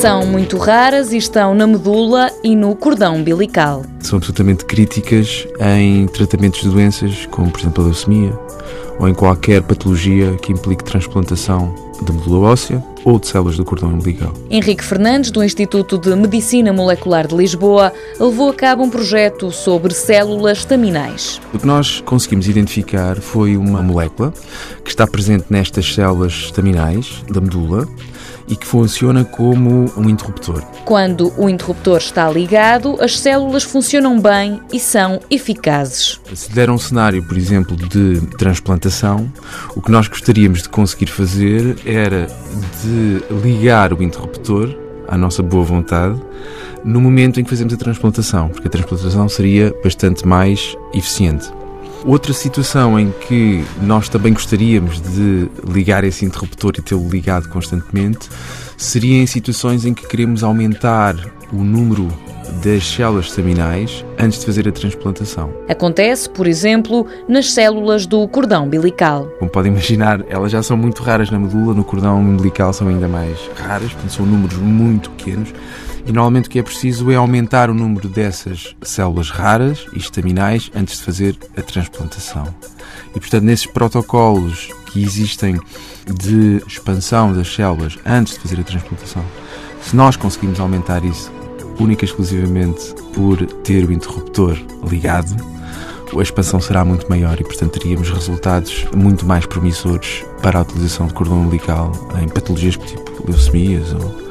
São muito raras e estão na medula e no cordão umbilical. São absolutamente críticas em tratamentos de doenças, como por exemplo a leucemia, ou em qualquer patologia que implique transplantação de medula óssea ou de células do cordão umbilical. Henrique Fernandes, do Instituto de Medicina Molecular de Lisboa, levou a cabo um projeto sobre células staminais. O que nós conseguimos identificar foi uma molécula que está presente nestas células staminais da medula e que funciona como um interruptor. Quando o interruptor está ligado, as células funcionam bem e são eficazes. Se der um cenário, por exemplo, de transplantação, o que nós gostaríamos de conseguir fazer era de ligar o interruptor à nossa boa vontade no momento em que fazemos a transplantação, porque a transplantação seria bastante mais eficiente. Outra situação em que nós também gostaríamos de ligar esse interruptor e tê-lo ligado constantemente seria em situações em que queremos aumentar o número das células staminais antes de fazer a transplantação. Acontece, por exemplo, nas células do cordão umbilical. Como podem imaginar, elas já são muito raras na medula, no cordão umbilical são ainda mais raras, portanto são números muito pequenos. E normalmente o que é preciso é aumentar o número dessas células raras e estaminais antes de fazer a transplantação. E portanto, nesses protocolos que existem de expansão das células antes de fazer a transplantação, se nós conseguimos aumentar isso única e exclusivamente por ter o interruptor ligado, a expansão será muito maior e, portanto, teríamos resultados muito mais promissores para a utilização de cordão umbilical em patologias tipo leucemias ou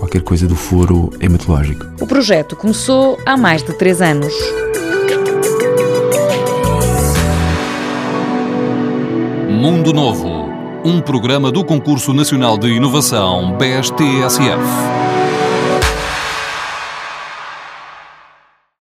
qualquer coisa do foro hematológico. O projeto começou há mais de três anos. Mundo Novo, um programa do Concurso Nacional de Inovação BSTSF.